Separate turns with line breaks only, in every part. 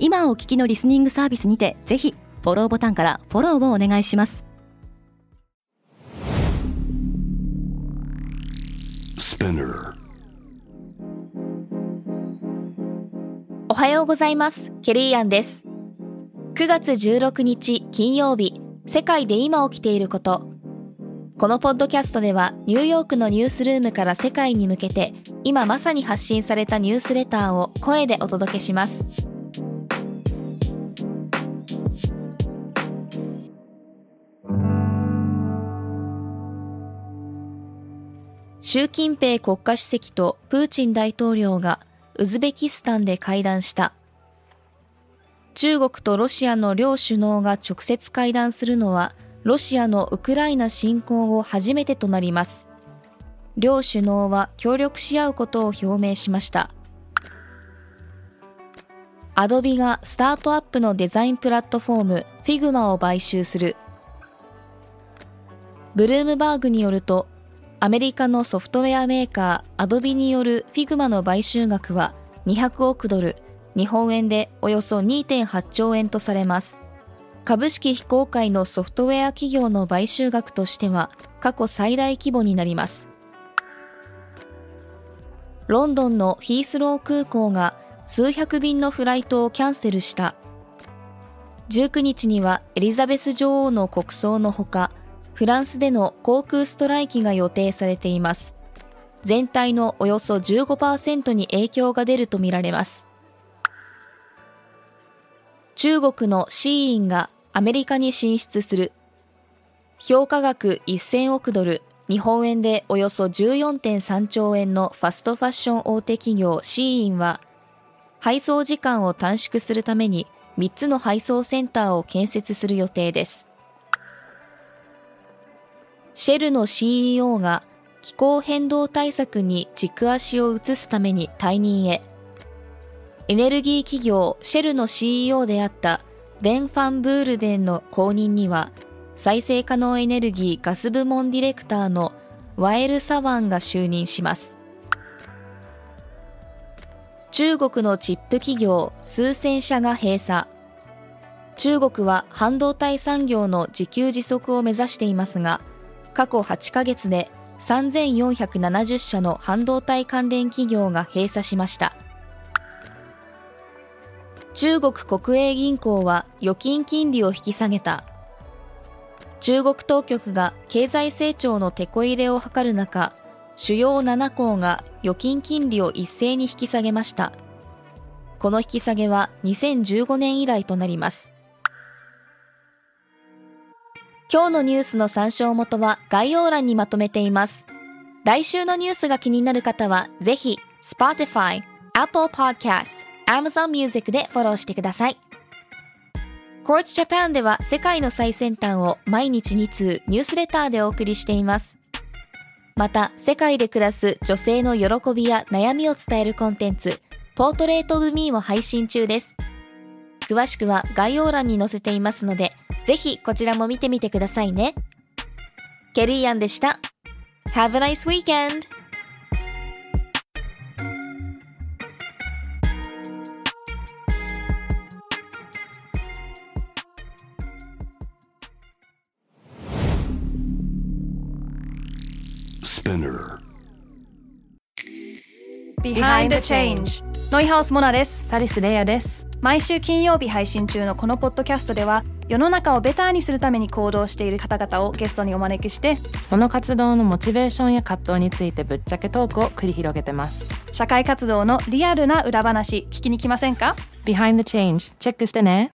今お聞きのリスニングサービスにてぜひフォローボタンからフォローをお願いします。
おはようございます。ケリーアンです。9月16日金曜日世界で今起きていること。このポッドキャストではニューヨークのニュースルームから世界に向けて今まさに発信されたニュースレターを声でお届けします習近平国家主席とプーチン大統領がウズベキスタンで会談した。中国とロシアの両首脳が直接会談するのはロシアのウクライナ侵攻後初めてとなります。両首脳は協力し合うことを表明しました。アドビがスタートアップのデザインプラットフォーム Figma を買収する。ブルームバーグによるとアメリカのソフトウェアメーカーアドビによる Figma の買収額は200億ドル、日本円でおよそ2.8兆円とされます。株式非公開のソフトウェア企業の買収額としては過去最大規模になります。ロンドンのヒースロー空港が数百便のフライトをキャンセルした。19日にはエリザベス女王の国葬のほか、フランスでの航空ストライキが予定されています。全体のおよそ15%に影響が出るとみられます。中国のシーインがアメリカに進出する。評価額1000億ドル、日本円でおよそ14.3兆円のファストファッション大手企業シーインは、配送時間を短縮するために3つの配送センターを建設する予定です。シェルの CEO が気候変動対策に軸足を移すために退任へ。エネルギー企業シェルの CEO であったベン・ファン・ブールデンの後任には、再生可能エネルギーガス部門ディレクターのワエル・サワンが就任します。中国のチップ企業数千社が閉鎖。中国は半導体産業の自給自足を目指していますが、過去8ヶ月で3470社の半導体関連企業が閉鎖しました。中国国営銀行は預金金利を引き下げた。中国当局が経済成長のテこ入れを図る中、主要7行が預金金利を一斉に引き下げました。この引き下げは2015年以来となります。今日のニュースの参照元は概要欄にまとめています。来週のニュースが気になる方は、ぜひ、Spotify、Apple Podcast、Amazon Music でフォローしてください。Quartz Japan では世界の最先端を毎日2通ニュースレターでお送りしています。また、世界で暮らす女性の喜びや悩みを伝えるコンテンツ、ポートレートオブミーも配信中です。詳しくは概要欄に載せていますので、ぜひこちらも見てみてくださいね。ケリーアンでした。Have a nice weekend!
ノイハウスモナです。サリスレイヤです。毎週金曜日配信中のこのポッドキャストでは世の中をベターにするために行動している方々をゲストにお招きして
その活動のモチベーションや葛藤についてぶっちゃけトークを繰り広げてます。
社会活動のリアルな裏話聞きに来ませんか
？Behind the Change チェックしてね。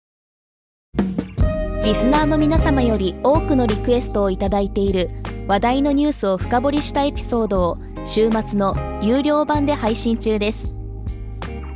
リスナーの皆様より多くのリクエストをいただいている話題のニュースを深掘りしたエピソードを週末の有料版で配信中です